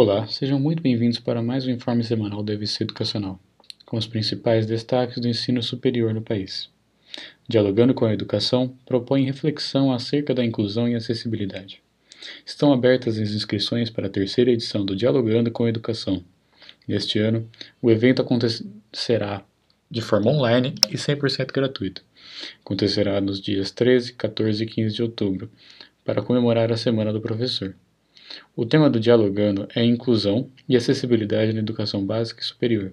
Olá, sejam muito bem-vindos para mais um informe semanal da EVC Educacional, com os principais destaques do ensino superior no país. Dialogando com a Educação, propõe reflexão acerca da inclusão e acessibilidade. Estão abertas as inscrições para a terceira edição do Dialogando com a Educação. Neste ano, o evento acontecerá de forma online e 100% gratuito. Acontecerá nos dias 13, 14 e 15 de outubro, para comemorar a Semana do Professor. O tema do Dialogando é inclusão e acessibilidade na educação básica e superior.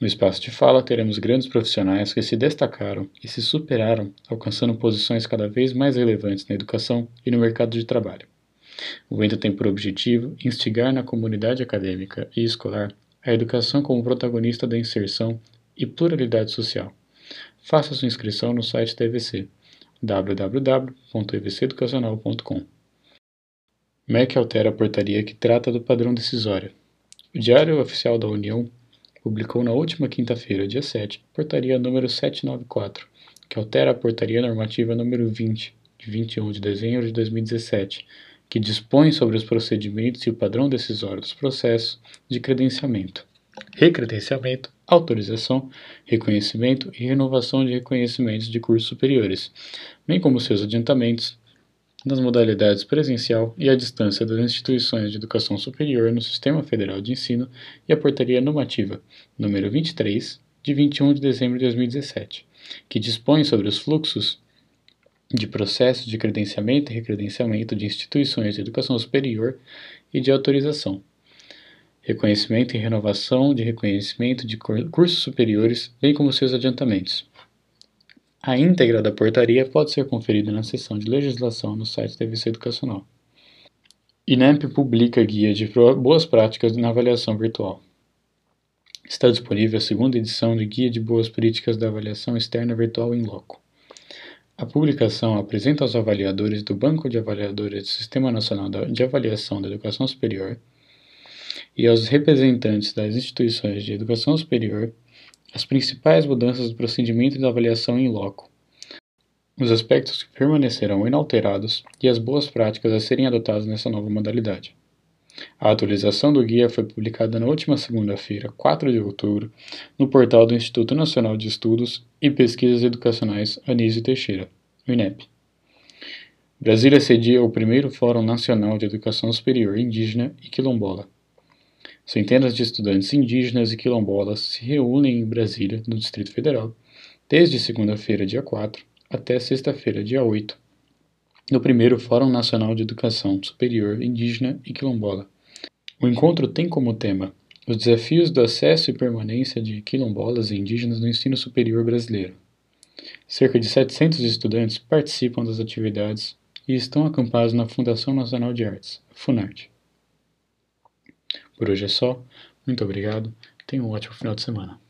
No espaço de fala, teremos grandes profissionais que se destacaram e se superaram, alcançando posições cada vez mais relevantes na educação e no mercado de trabalho. O evento tem por objetivo instigar na comunidade acadêmica e escolar a educação como protagonista da inserção e pluralidade social. Faça sua inscrição no site da EVC www.evceducacional.com. MEC altera a portaria que trata do padrão decisório. O Diário Oficial da União publicou na última quinta-feira, dia 7, a portaria número 794, que altera a portaria normativa número 20, de 21 de dezembro de 2017, que dispõe sobre os procedimentos e o padrão decisório dos processos de credenciamento, recredenciamento, autorização, reconhecimento e renovação de reconhecimentos de cursos superiores, bem como seus adiantamentos, nas modalidades presencial e à distância das instituições de educação superior no Sistema Federal de Ensino e a Portaria Normativa número 23, de 21 de dezembro de 2017, que dispõe sobre os fluxos de processo de credenciamento e recredenciamento de instituições de educação superior e de autorização, reconhecimento e renovação de reconhecimento de cursos superiores, bem como seus adiantamentos a íntegra da portaria pode ser conferida na seção de legislação no site da EVC Educacional. INEP publica guia de boas práticas na avaliação virtual. Está disponível a segunda edição de Guia de Boas Políticas da Avaliação Externa Virtual em Loco. A publicação apresenta aos avaliadores do Banco de Avaliadores do Sistema Nacional de Avaliação da Educação Superior e aos representantes das instituições de educação superior as principais mudanças do procedimento de avaliação em loco, os aspectos que permanecerão inalterados e as boas práticas a serem adotadas nessa nova modalidade. A atualização do guia foi publicada na última segunda-feira, 4 de outubro, no portal do Instituto Nacional de Estudos e Pesquisas Educacionais Anísio Teixeira, o INEP. Brasília cedia o primeiro Fórum Nacional de Educação Superior Indígena e Quilombola, Centenas de estudantes indígenas e quilombolas se reúnem em Brasília, no Distrito Federal, desde segunda-feira, dia 4, até sexta-feira, dia 8, no primeiro Fórum Nacional de Educação Superior Indígena e Quilombola. O encontro tem como tema os desafios do acesso e permanência de quilombolas e indígenas no ensino superior brasileiro. Cerca de 700 estudantes participam das atividades e estão acampados na Fundação Nacional de Artes, FUNARTE. Por hoje é só. Muito obrigado. Tenha um ótimo final de semana.